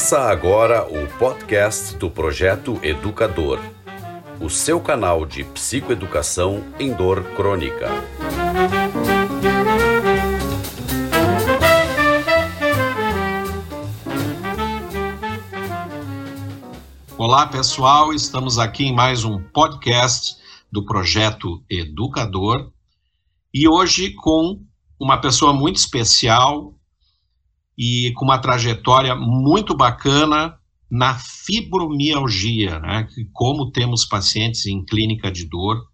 Começa agora o podcast do Projeto Educador, o seu canal de psicoeducação em dor crônica. Olá, pessoal, estamos aqui em mais um podcast do Projeto Educador e hoje com uma pessoa muito especial, e com uma trajetória muito bacana na fibromialgia, né? Como temos pacientes em clínica de dor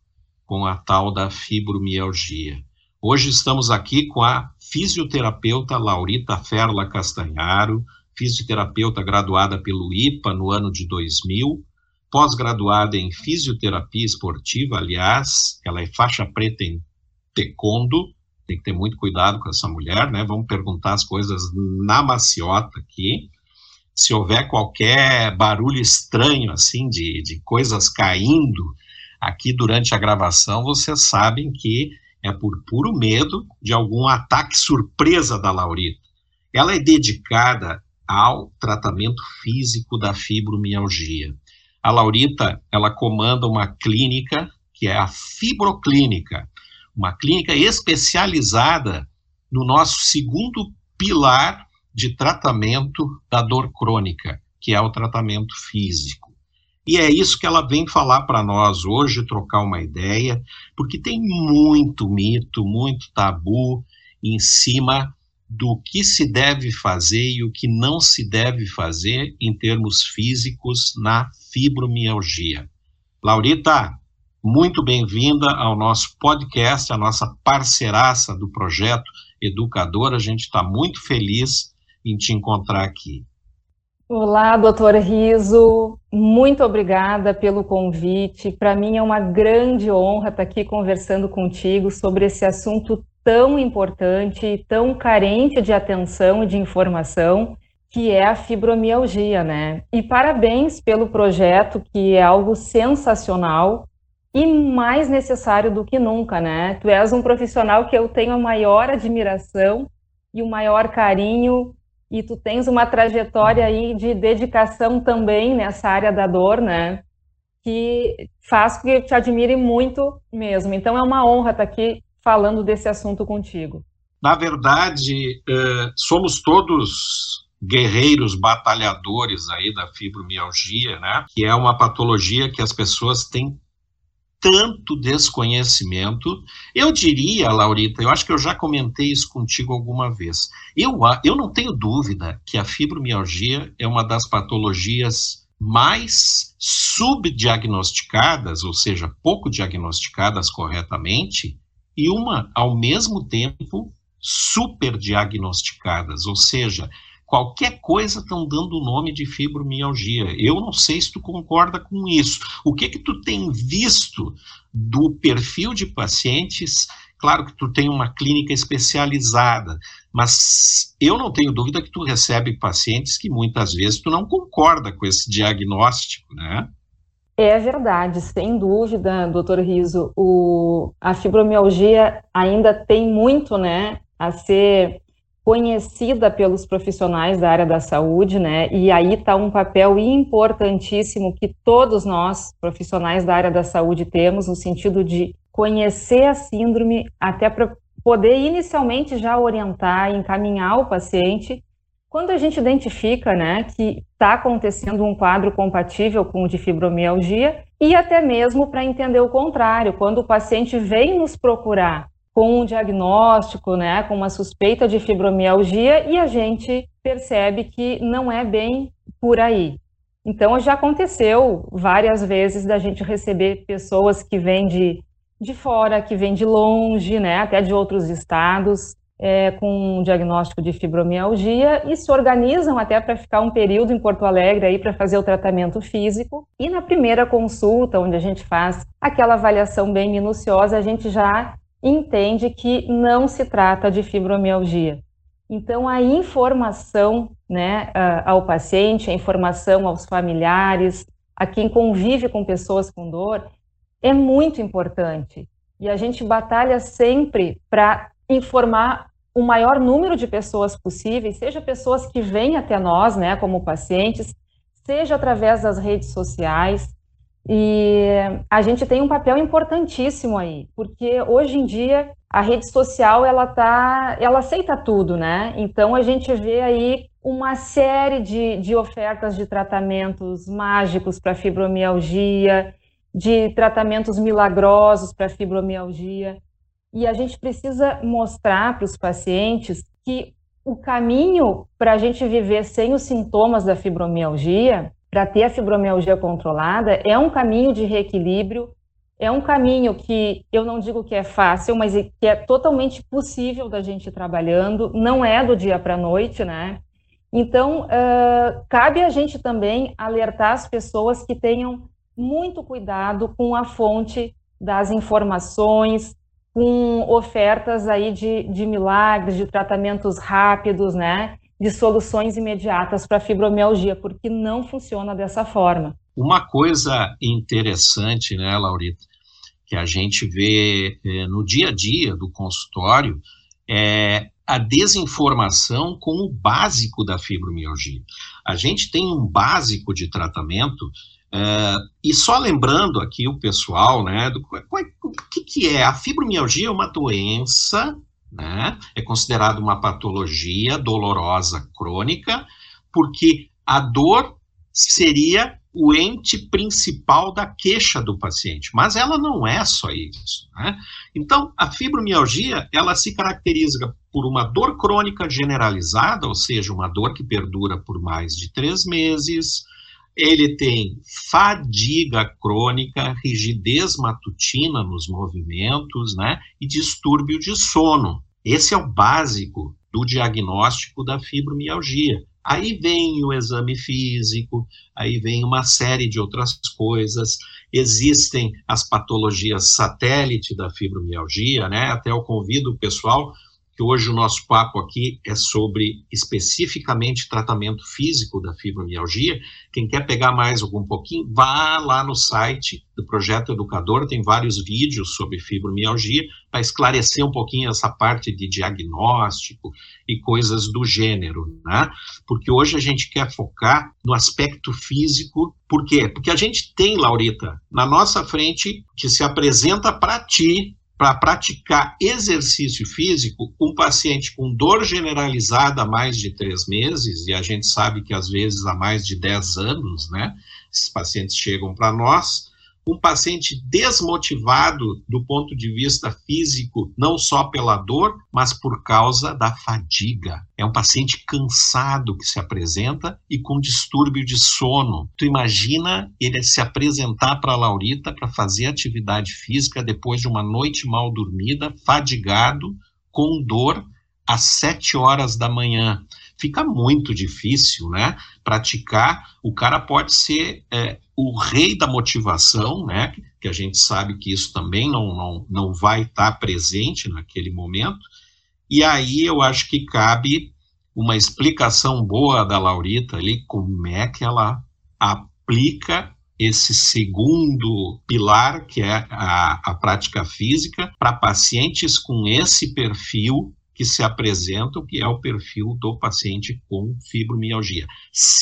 com a tal da fibromialgia. Hoje estamos aqui com a fisioterapeuta Laurita Ferla Castanharo, fisioterapeuta graduada pelo IPA no ano de 2000, pós-graduada em fisioterapia esportiva, aliás, ela é faixa preta em taekwondo, tem que ter muito cuidado com essa mulher, né? Vamos perguntar as coisas na maciota aqui. Se houver qualquer barulho estranho, assim, de, de coisas caindo aqui durante a gravação, vocês sabem que é por puro medo de algum ataque surpresa da Laurita. Ela é dedicada ao tratamento físico da fibromialgia. A Laurita, ela comanda uma clínica que é a Fibroclínica, uma clínica especializada no nosso segundo pilar de tratamento da dor crônica, que é o tratamento físico. E é isso que ela vem falar para nós hoje, trocar uma ideia, porque tem muito mito, muito tabu em cima do que se deve fazer e o que não se deve fazer em termos físicos na fibromialgia. Laurita, muito bem-vinda ao nosso podcast, a nossa parceiraça do projeto Educador. A gente está muito feliz em te encontrar aqui. Olá, doutor Riso, muito obrigada pelo convite. Para mim é uma grande honra estar aqui conversando contigo sobre esse assunto tão importante e tão carente de atenção e de informação, que é a fibromialgia, né? E parabéns pelo projeto, que é algo sensacional e mais necessário do que nunca, né? Tu és um profissional que eu tenho a maior admiração e o maior carinho e tu tens uma trajetória aí de dedicação também nessa área da dor, né? Que faz que te admire muito mesmo. Então é uma honra estar aqui falando desse assunto contigo. Na verdade, eh, somos todos guerreiros batalhadores aí da fibromialgia, né? Que é uma patologia que as pessoas têm tanto desconhecimento. Eu diria, Laurita, eu acho que eu já comentei isso contigo alguma vez. Eu, eu não tenho dúvida que a fibromialgia é uma das patologias mais subdiagnosticadas, ou seja, pouco diagnosticadas corretamente, e uma, ao mesmo tempo, superdiagnosticadas, ou seja, qualquer coisa estão dando o nome de fibromialgia. Eu não sei se tu concorda com isso. O que que tu tem visto do perfil de pacientes? Claro que tu tem uma clínica especializada, mas eu não tenho dúvida que tu recebe pacientes que muitas vezes tu não concorda com esse diagnóstico, né? É verdade, sem dúvida, doutor Riso. O, a fibromialgia ainda tem muito, né, a ser conhecida pelos profissionais da área da saúde, né? E aí está um papel importantíssimo que todos nós, profissionais da área da saúde, temos, no sentido de conhecer a síndrome, até para poder inicialmente já orientar encaminhar o paciente. Quando a gente identifica, né, que está acontecendo um quadro compatível com o de fibromialgia, e até mesmo para entender o contrário, quando o paciente vem nos procurar com um diagnóstico, né, com uma suspeita de fibromialgia e a gente percebe que não é bem por aí. Então, já aconteceu várias vezes da gente receber pessoas que vêm de, de fora, que vêm de longe, né, até de outros estados, é, com um diagnóstico de fibromialgia e se organizam até para ficar um período em Porto Alegre aí para fazer o tratamento físico. E na primeira consulta, onde a gente faz aquela avaliação bem minuciosa, a gente já entende que não se trata de fibromialgia. Então, a informação né, ao paciente, a informação aos familiares, a quem convive com pessoas com dor, é muito importante. E a gente batalha sempre para informar o maior número de pessoas possíveis, seja pessoas que vêm até nós, né, como pacientes, seja através das redes sociais. E a gente tem um papel importantíssimo aí, porque hoje em dia a rede social ela tá, ela aceita tudo, né? Então a gente vê aí uma série de, de ofertas de tratamentos mágicos para fibromialgia, de tratamentos milagrosos para fibromialgia. E a gente precisa mostrar para os pacientes que o caminho para a gente viver sem os sintomas da fibromialgia, para ter a fibromialgia controlada, é um caminho de reequilíbrio, é um caminho que eu não digo que é fácil, mas que é totalmente possível da gente trabalhando, não é do dia para a noite, né? Então, uh, cabe a gente também alertar as pessoas que tenham muito cuidado com a fonte das informações, com ofertas aí de, de milagres, de tratamentos rápidos, né? De soluções imediatas para fibromialgia, porque não funciona dessa forma. Uma coisa interessante, né, Laurita, que a gente vê é, no dia a dia do consultório é a desinformação com o básico da fibromialgia. A gente tem um básico de tratamento Uh, e só lembrando aqui o pessoal, né, do, o que, que é? A fibromialgia é uma doença, né, é considerada uma patologia dolorosa crônica, porque a dor seria o ente principal da queixa do paciente, mas ela não é só isso. Né? Então, a fibromialgia, ela se caracteriza por uma dor crônica generalizada, ou seja, uma dor que perdura por mais de três meses, ele tem fadiga crônica, rigidez matutina nos movimentos, né, e distúrbio de sono. Esse é o básico do diagnóstico da fibromialgia. Aí vem o exame físico, aí vem uma série de outras coisas. Existem as patologias satélite da fibromialgia, né? Até eu convido o pessoal que hoje o nosso papo aqui é sobre especificamente tratamento físico da fibromialgia. Quem quer pegar mais algum pouquinho, vá lá no site do Projeto Educador, tem vários vídeos sobre fibromialgia para esclarecer um pouquinho essa parte de diagnóstico e coisas do gênero, né? Porque hoje a gente quer focar no aspecto físico, por quê? Porque a gente tem, Laurita, na nossa frente que se apresenta para ti para praticar exercício físico, um paciente com dor generalizada há mais de três meses, e a gente sabe que às vezes há mais de dez anos, né? Esses pacientes chegam para nós, um paciente desmotivado do ponto de vista físico, não só pela dor, mas por causa da fadiga. É um paciente cansado que se apresenta e com distúrbio de sono. Tu imagina ele se apresentar para a Laurita para fazer atividade física depois de uma noite mal dormida, fadigado, com dor, às sete horas da manhã fica muito difícil, né? Praticar, o cara pode ser é, o rei da motivação, né? Que a gente sabe que isso também não, não, não vai estar presente naquele momento. E aí eu acho que cabe uma explicação boa da Laurita ali, como é que ela aplica esse segundo pilar, que é a, a prática física, para pacientes com esse perfil que se apresentam, que é o perfil do paciente com fibromialgia.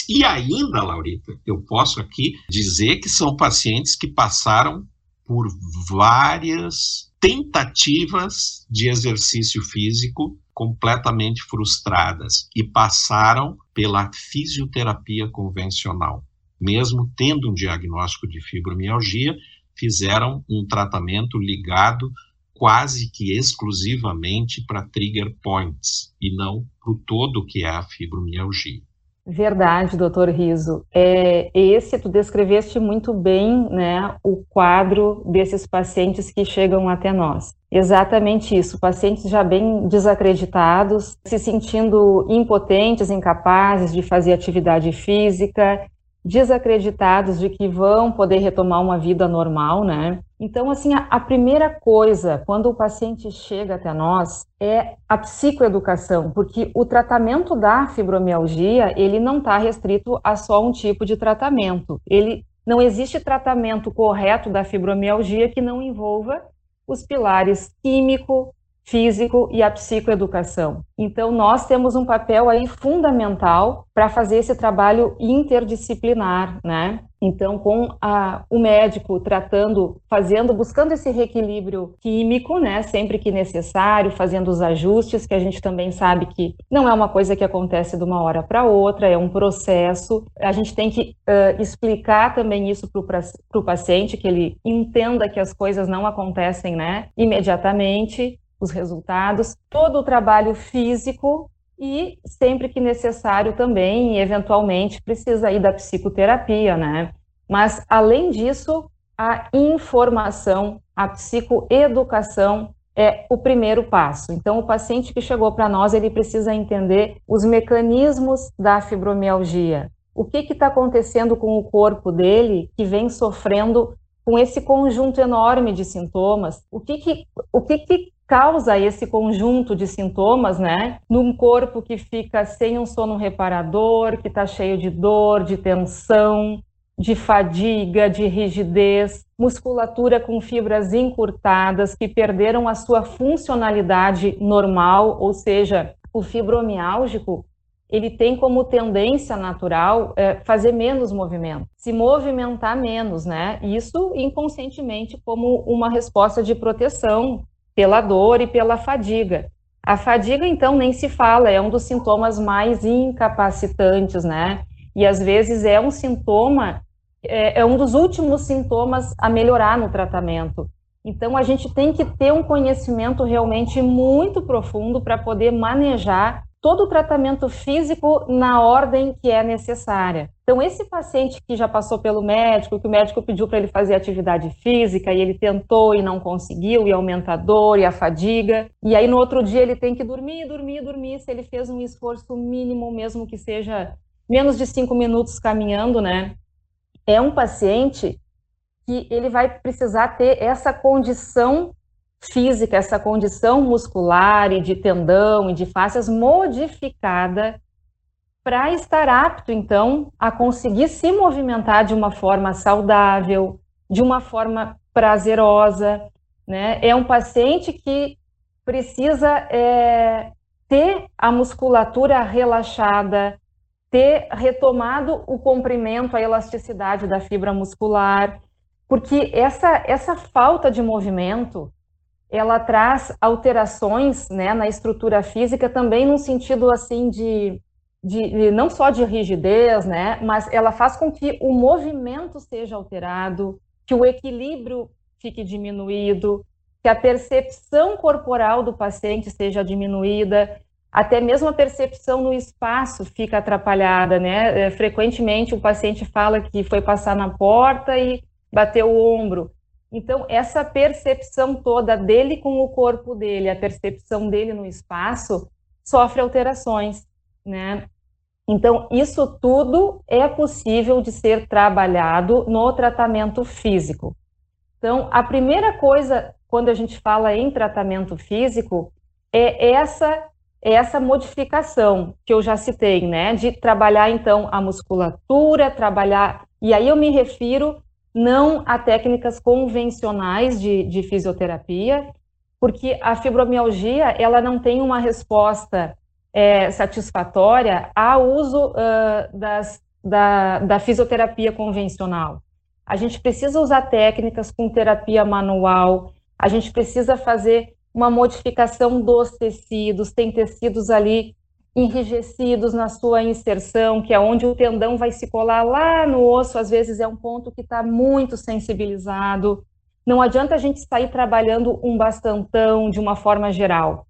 E ainda, Laurita, eu posso aqui dizer que são pacientes que passaram por várias tentativas de exercício físico completamente frustradas e passaram pela fisioterapia convencional. Mesmo tendo um diagnóstico de fibromialgia, fizeram um tratamento ligado quase que exclusivamente para trigger points e não para o todo que é a fibromialgia. Verdade, doutor Riso. É, esse, tu descreveste muito bem né, o quadro desses pacientes que chegam até nós. Exatamente isso, pacientes já bem desacreditados, se sentindo impotentes, incapazes de fazer atividade física, desacreditados de que vão poder retomar uma vida normal, né? Então, assim, a, a, primeira coisa quando o paciente chega até nós é a psicoeducação, porque o tratamento da fibromialgia, ele não está restrito a só um tipo de tratamento. Ele não existe tratamento correto da fibromialgia que não envolva os pilares químico, físico e a psicoeducação. Então, nós temos um papel aí fundamental para fazer esse trabalho interdisciplinar, né? Então, com a, o médico tratando, fazendo, buscando esse reequilíbrio químico, né, sempre que necessário, fazendo os ajustes, que a gente também sabe que não é uma coisa que acontece de uma hora para outra, é um processo. A gente tem que uh, explicar também isso para o paciente, que ele entenda que as coisas não acontecem, né, imediatamente os resultados, todo o trabalho físico e sempre que necessário também, eventualmente, precisa ir da psicoterapia, né? Mas, além disso, a informação, a psicoeducação é o primeiro passo. Então, o paciente que chegou para nós, ele precisa entender os mecanismos da fibromialgia. O que está acontecendo com o corpo dele que vem sofrendo com esse conjunto enorme de sintomas? O que, que, o que, que causa esse conjunto de sintomas, né? Num corpo que fica sem um sono reparador, que está cheio de dor, de tensão, de fadiga, de rigidez, musculatura com fibras encurtadas que perderam a sua funcionalidade normal, ou seja, o fibromiálgico ele tem como tendência natural é, fazer menos movimento, se movimentar menos, né? Isso inconscientemente como uma resposta de proteção pela dor e pela fadiga. A fadiga, então, nem se fala, é um dos sintomas mais incapacitantes, né? E às vezes é um sintoma, é, é um dos últimos sintomas a melhorar no tratamento. Então, a gente tem que ter um conhecimento realmente muito profundo para poder manejar todo o tratamento físico na ordem que é necessária. Então, esse paciente que já passou pelo médico, que o médico pediu para ele fazer atividade física e ele tentou e não conseguiu, e aumenta a dor e a fadiga, e aí no outro dia ele tem que dormir, dormir, dormir, se ele fez um esforço mínimo, mesmo que seja menos de cinco minutos caminhando, né? É um paciente que ele vai precisar ter essa condição física, essa condição muscular e de tendão e de fáscias modificada para estar apto, então, a conseguir se movimentar de uma forma saudável, de uma forma prazerosa. Né? É um paciente que precisa é, ter a musculatura relaxada, ter retomado o comprimento, a elasticidade da fibra muscular, porque essa, essa falta de movimento ela traz alterações né, na estrutura física também no sentido assim de, de, de, não só de rigidez, né, mas ela faz com que o movimento seja alterado, que o equilíbrio fique diminuído, que a percepção corporal do paciente seja diminuída, até mesmo a percepção no espaço fica atrapalhada, né? É, frequentemente o paciente fala que foi passar na porta e bateu o ombro. Então, essa percepção toda dele com o corpo dele, a percepção dele no espaço, sofre alterações, né? Então, isso tudo é possível de ser trabalhado no tratamento físico. Então, a primeira coisa, quando a gente fala em tratamento físico, é essa, é essa modificação que eu já citei, né? De trabalhar, então, a musculatura, trabalhar. E aí eu me refiro não a técnicas convencionais de, de fisioterapia, porque a fibromialgia ela não tem uma resposta é, satisfatória ao uso uh, das, da, da fisioterapia convencional. A gente precisa usar técnicas com terapia manual, a gente precisa fazer uma modificação dos tecidos, tem tecidos ali enrijecidos na sua inserção, que é onde o tendão vai se colar lá no osso, às vezes é um ponto que está muito sensibilizado. Não adianta a gente sair trabalhando um bastantão de uma forma geral.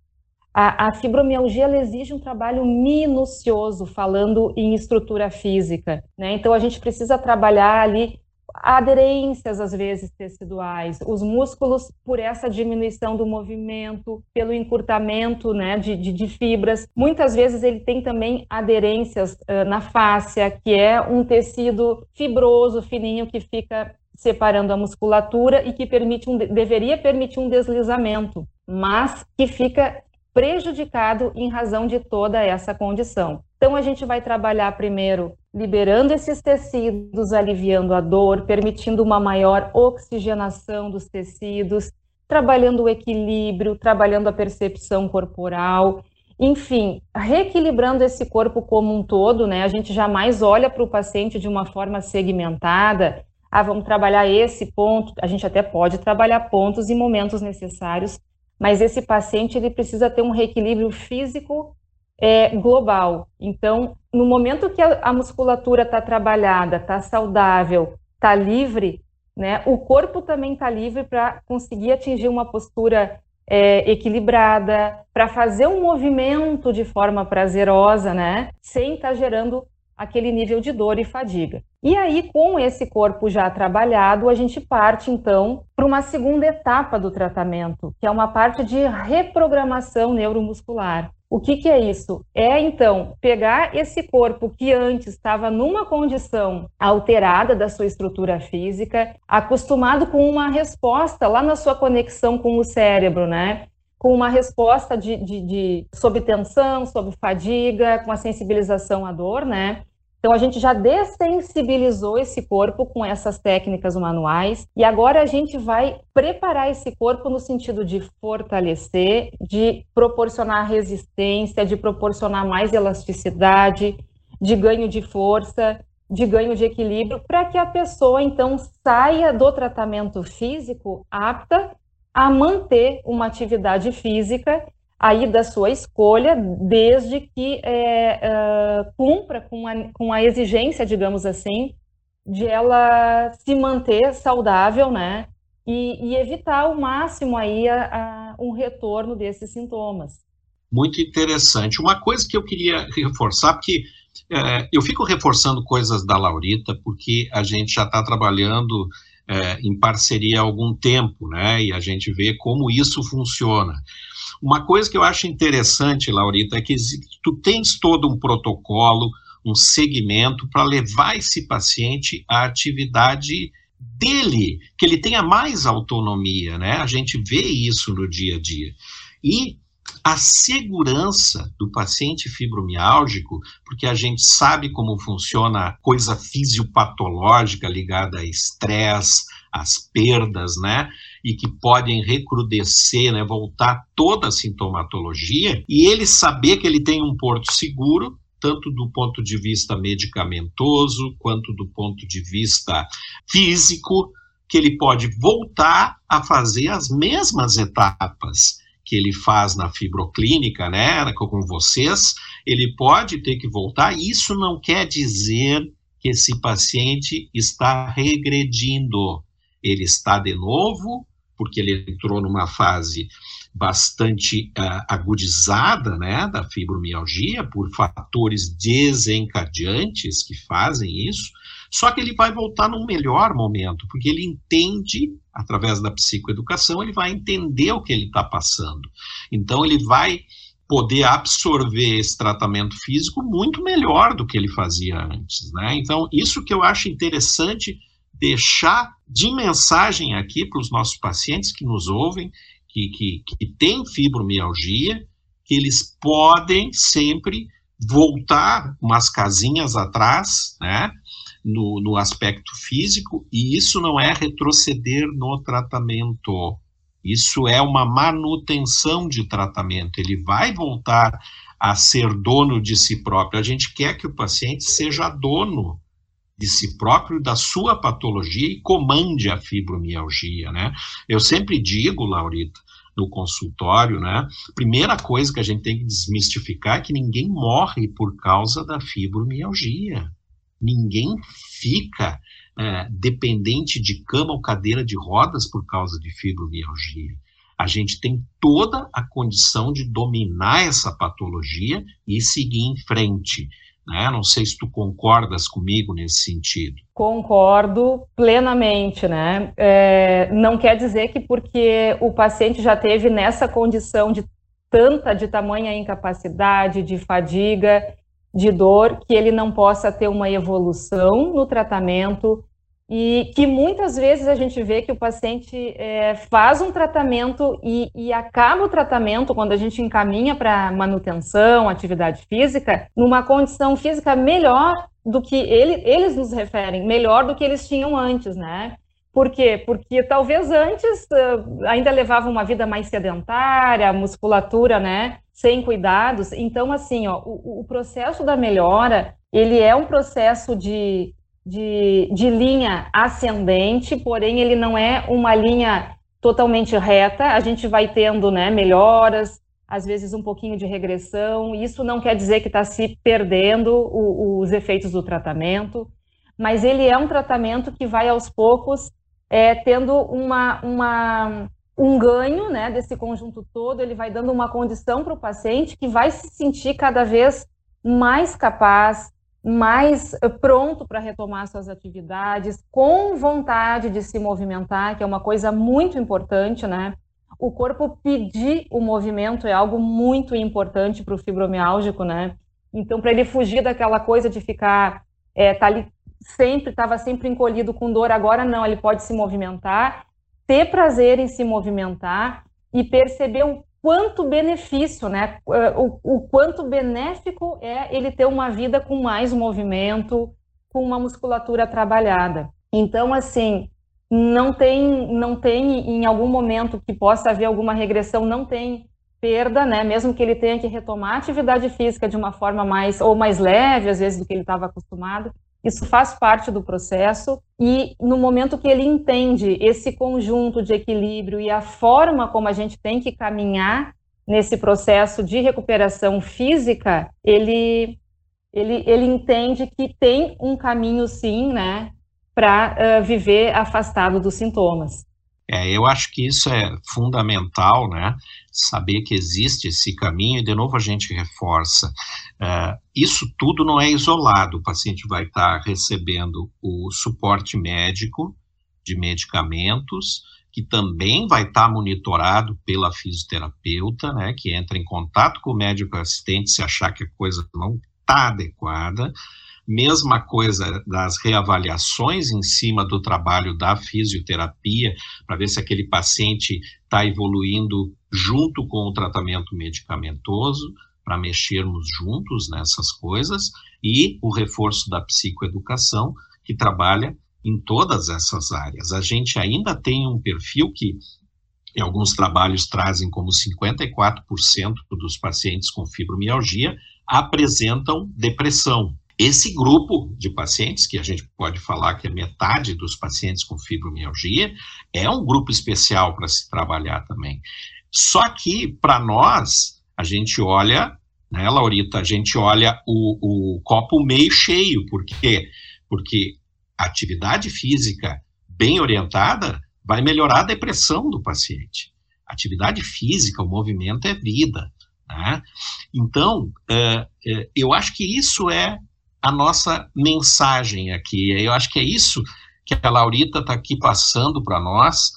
A, a fibromialgia exige um trabalho minucioso, falando em estrutura física. Né? Então, a gente precisa trabalhar ali aderências, às vezes, teciduais, os músculos, por essa diminuição do movimento, pelo encurtamento né, de, de, de fibras. Muitas vezes ele tem também aderências uh, na fáscia, que é um tecido fibroso, fininho, que fica separando a musculatura e que permite um, deveria permitir um deslizamento, mas que fica prejudicado em razão de toda essa condição. Então, a gente vai trabalhar primeiro liberando esses tecidos, aliviando a dor, permitindo uma maior oxigenação dos tecidos, trabalhando o equilíbrio, trabalhando a percepção corporal, enfim, reequilibrando esse corpo como um todo, né? A gente jamais olha para o paciente de uma forma segmentada. Ah, vamos trabalhar esse ponto. A gente até pode trabalhar pontos e momentos necessários, mas esse paciente ele precisa ter um reequilíbrio físico é, global. Então, no momento que a, a musculatura está trabalhada, está saudável, está livre, né? O corpo também está livre para conseguir atingir uma postura é, equilibrada, para fazer um movimento de forma prazerosa, né? Sem estar tá gerando aquele nível de dor e fadiga. E aí, com esse corpo já trabalhado, a gente parte então para uma segunda etapa do tratamento, que é uma parte de reprogramação neuromuscular. O que, que, é isso? É então pegar esse corpo que antes estava numa condição alterada da sua estrutura física, acostumado com uma resposta lá na sua conexão com o cérebro, né? Com uma resposta de, de, de sob tensão, sob fadiga, com a sensibilização à dor, né? Então, a gente já dessensibilizou esse corpo com essas técnicas manuais e agora a gente vai preparar esse corpo no sentido de fortalecer, de proporcionar resistência, de proporcionar mais elasticidade, de ganho de força, de ganho de equilíbrio, para que a pessoa então saia do tratamento físico apta a manter uma atividade física aí da sua escolha, desde que é, uh, cumpra com a, com a exigência, digamos assim, de ela se manter saudável, né? E, e evitar ao máximo aí a, a, um retorno desses sintomas. Muito interessante. Uma coisa que eu queria reforçar, porque é, eu fico reforçando coisas da Laurita, porque a gente já está trabalhando é, em parceria há algum tempo, né? E a gente vê como isso funciona. Uma coisa que eu acho interessante, Laurita, é que tu tens todo um protocolo, um segmento para levar esse paciente à atividade dele, que ele tenha mais autonomia, né? A gente vê isso no dia a dia. E a segurança do paciente fibromiálgico, porque a gente sabe como funciona a coisa fisiopatológica ligada a estresse, às perdas, né? E que podem recrudescer, né? Voltar toda a sintomatologia, e ele saber que ele tem um porto seguro, tanto do ponto de vista medicamentoso, quanto do ponto de vista físico, que ele pode voltar a fazer as mesmas etapas que ele faz na fibroclínica, né, com vocês, ele pode ter que voltar. Isso não quer dizer que esse paciente está regredindo. Ele está de novo, porque ele entrou numa fase bastante uh, agudizada, né, da fibromialgia, por fatores desencadeantes que fazem isso, só que ele vai voltar num melhor momento, porque ele entende, através da psicoeducação, ele vai entender o que ele está passando. Então, ele vai poder absorver esse tratamento físico muito melhor do que ele fazia antes, né? Então, isso que eu acho interessante deixar de mensagem aqui para os nossos pacientes que nos ouvem, que, que, que têm fibromialgia, que eles podem sempre voltar umas casinhas atrás, né? No, no aspecto físico, e isso não é retroceder no tratamento. Isso é uma manutenção de tratamento. Ele vai voltar a ser dono de si próprio. A gente quer que o paciente seja dono de si próprio, da sua patologia e comande a fibromialgia, né? Eu sempre digo, Laurita, no consultório, né? Primeira coisa que a gente tem que desmistificar é que ninguém morre por causa da fibromialgia. Ninguém fica é, dependente de cama ou cadeira de rodas por causa de fibromialgia. A gente tem toda a condição de dominar essa patologia e seguir em frente. Né? Não sei se tu concordas comigo nesse sentido. Concordo plenamente, né? É, não quer dizer que porque o paciente já teve nessa condição de tanta, de tamanha incapacidade, de fadiga, de dor, que ele não possa ter uma evolução no tratamento e que muitas vezes a gente vê que o paciente é, faz um tratamento e, e, acaba o tratamento quando a gente encaminha para manutenção, atividade física, numa condição física melhor do que ele, eles nos referem, melhor do que eles tinham antes, né? Por quê? Porque talvez antes ainda levava uma vida mais sedentária, musculatura, né, sem cuidados. Então, assim, ó, o, o processo da melhora, ele é um processo de, de, de linha ascendente, porém ele não é uma linha totalmente reta. A gente vai tendo, né, melhoras, às vezes um pouquinho de regressão. Isso não quer dizer que está se perdendo o, os efeitos do tratamento, mas ele é um tratamento que vai aos poucos é, tendo uma, uma, um ganho né, desse conjunto todo, ele vai dando uma condição para o paciente que vai se sentir cada vez mais capaz, mais eh, pronto para retomar suas atividades, com vontade de se movimentar, que é uma coisa muito importante, né? O corpo pedir o movimento é algo muito importante para o fibromiálgico, né? Então, para ele fugir daquela coisa de ficar é, tá ali sempre estava sempre encolhido com dor, agora não, ele pode se movimentar, ter prazer em se movimentar e perceber o quanto benefício, né? O, o quanto benéfico é ele ter uma vida com mais movimento, com uma musculatura trabalhada. Então, assim, não tem, não tem em algum momento que possa haver alguma regressão, não tem perda, né? Mesmo que ele tenha que retomar a atividade física de uma forma mais ou mais leve, às vezes do que ele estava acostumado, isso faz parte do processo e no momento que ele entende esse conjunto de equilíbrio e a forma como a gente tem que caminhar nesse processo de recuperação física, ele ele, ele entende que tem um caminho sim, né, para uh, viver afastado dos sintomas. É, eu acho que isso é fundamental, né? Saber que existe esse caminho, e de novo a gente reforça. Uh, isso tudo não é isolado, o paciente vai estar recebendo o suporte médico de medicamentos, que também vai estar monitorado pela fisioterapeuta, né? Que entra em contato com o médico assistente se achar que a coisa não está adequada Mesma coisa das reavaliações em cima do trabalho da fisioterapia, para ver se aquele paciente está evoluindo junto com o tratamento medicamentoso, para mexermos juntos nessas coisas, e o reforço da psicoeducação, que trabalha em todas essas áreas. A gente ainda tem um perfil que alguns trabalhos trazem como 54% dos pacientes com fibromialgia apresentam depressão. Esse grupo de pacientes, que a gente pode falar que é metade dos pacientes com fibromialgia, é um grupo especial para se trabalhar também. Só que, para nós, a gente olha, né, Laurita, a gente olha o, o copo meio cheio, por quê? Porque atividade física bem orientada vai melhorar a depressão do paciente. Atividade física, o movimento é vida. Né? Então, uh, uh, eu acho que isso é a nossa mensagem aqui. Eu acho que é isso que a Laurita está aqui passando para nós,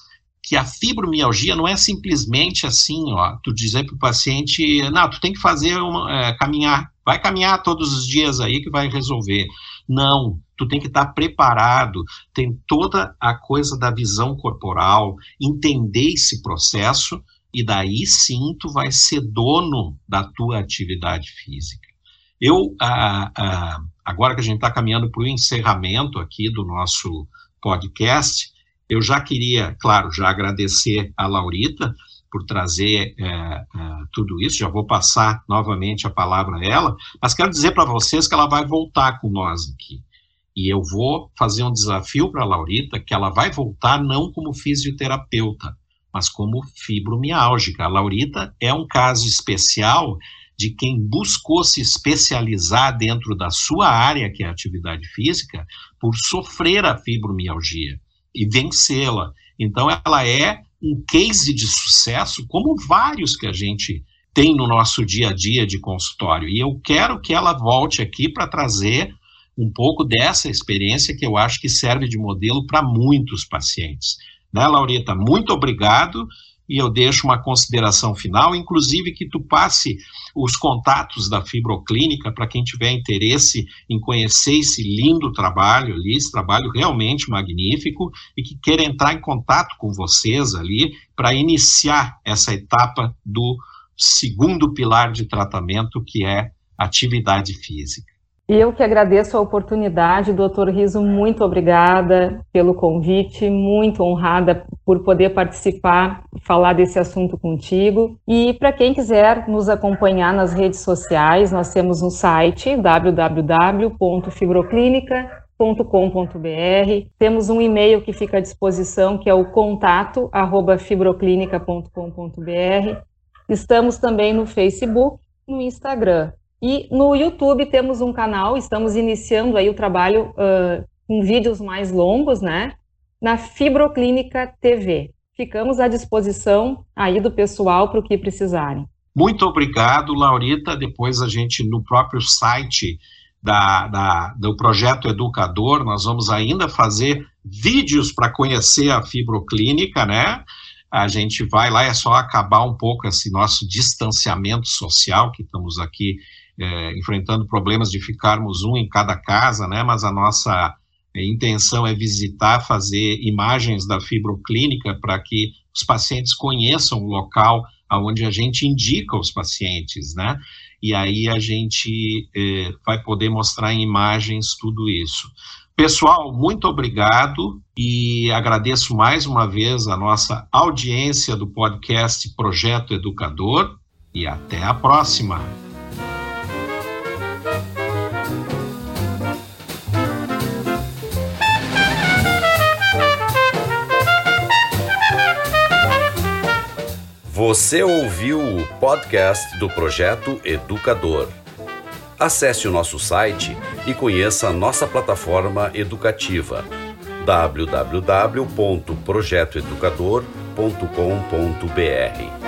que a fibromialgia não é simplesmente assim, ó, tu dizer para o paciente, não, tu tem que fazer uma, é, caminhar, vai caminhar todos os dias aí que vai resolver. Não, tu tem que estar tá preparado, tem toda a coisa da visão corporal, entender esse processo, e daí sim tu vai ser dono da tua atividade física. Eu, ah, ah, agora que a gente está caminhando para o encerramento aqui do nosso podcast, eu já queria, claro, já agradecer a Laurita por trazer é, é, tudo isso, já vou passar novamente a palavra a ela, mas quero dizer para vocês que ela vai voltar com nós aqui. E eu vou fazer um desafio para a Laurita, que ela vai voltar não como fisioterapeuta, mas como fibromiálgica. A Laurita é um caso especial de quem buscou se especializar dentro da sua área, que é a atividade física, por sofrer a fibromialgia e vencê-la. Então, ela é um case de sucesso, como vários que a gente tem no nosso dia a dia de consultório. E eu quero que ela volte aqui para trazer um pouco dessa experiência que eu acho que serve de modelo para muitos pacientes. Né, Laurita? Muito obrigado e eu deixo uma consideração final, inclusive que tu passe os contatos da Fibroclínica para quem tiver interesse em conhecer esse lindo trabalho ali, esse trabalho realmente magnífico e que queira entrar em contato com vocês ali para iniciar essa etapa do segundo pilar de tratamento que é atividade física. Eu que agradeço a oportunidade, doutor Riso, muito obrigada pelo convite, muito honrada por poder participar falar desse assunto contigo. E para quem quiser nos acompanhar nas redes sociais, nós temos um site www.fibroclínica.com.br. Temos um e-mail que fica à disposição, que é o contato fibroclínica.com.br. Estamos também no Facebook, no Instagram e no YouTube temos um canal, estamos iniciando aí o trabalho uh, com vídeos mais longos, né? Na Fibroclínica TV. Ficamos à disposição aí do pessoal para o que precisarem. Muito obrigado, Laurita. Depois a gente, no próprio site da, da, do Projeto Educador, nós vamos ainda fazer vídeos para conhecer a Fibroclínica, né? A gente vai lá, é só acabar um pouco esse nosso distanciamento social que estamos aqui é, enfrentando problemas de ficarmos um em cada casa, né? Mas a nossa é, intenção é visitar, fazer imagens da fibroclínica para que os pacientes conheçam o local aonde a gente indica os pacientes, né? E aí a gente é, vai poder mostrar em imagens tudo isso. Pessoal, muito obrigado e agradeço mais uma vez a nossa audiência do podcast Projeto Educador e até a próxima. Você ouviu o podcast do Projeto Educador. Acesse o nosso site e conheça nossa plataforma educativa www.projetoeducador.com.br.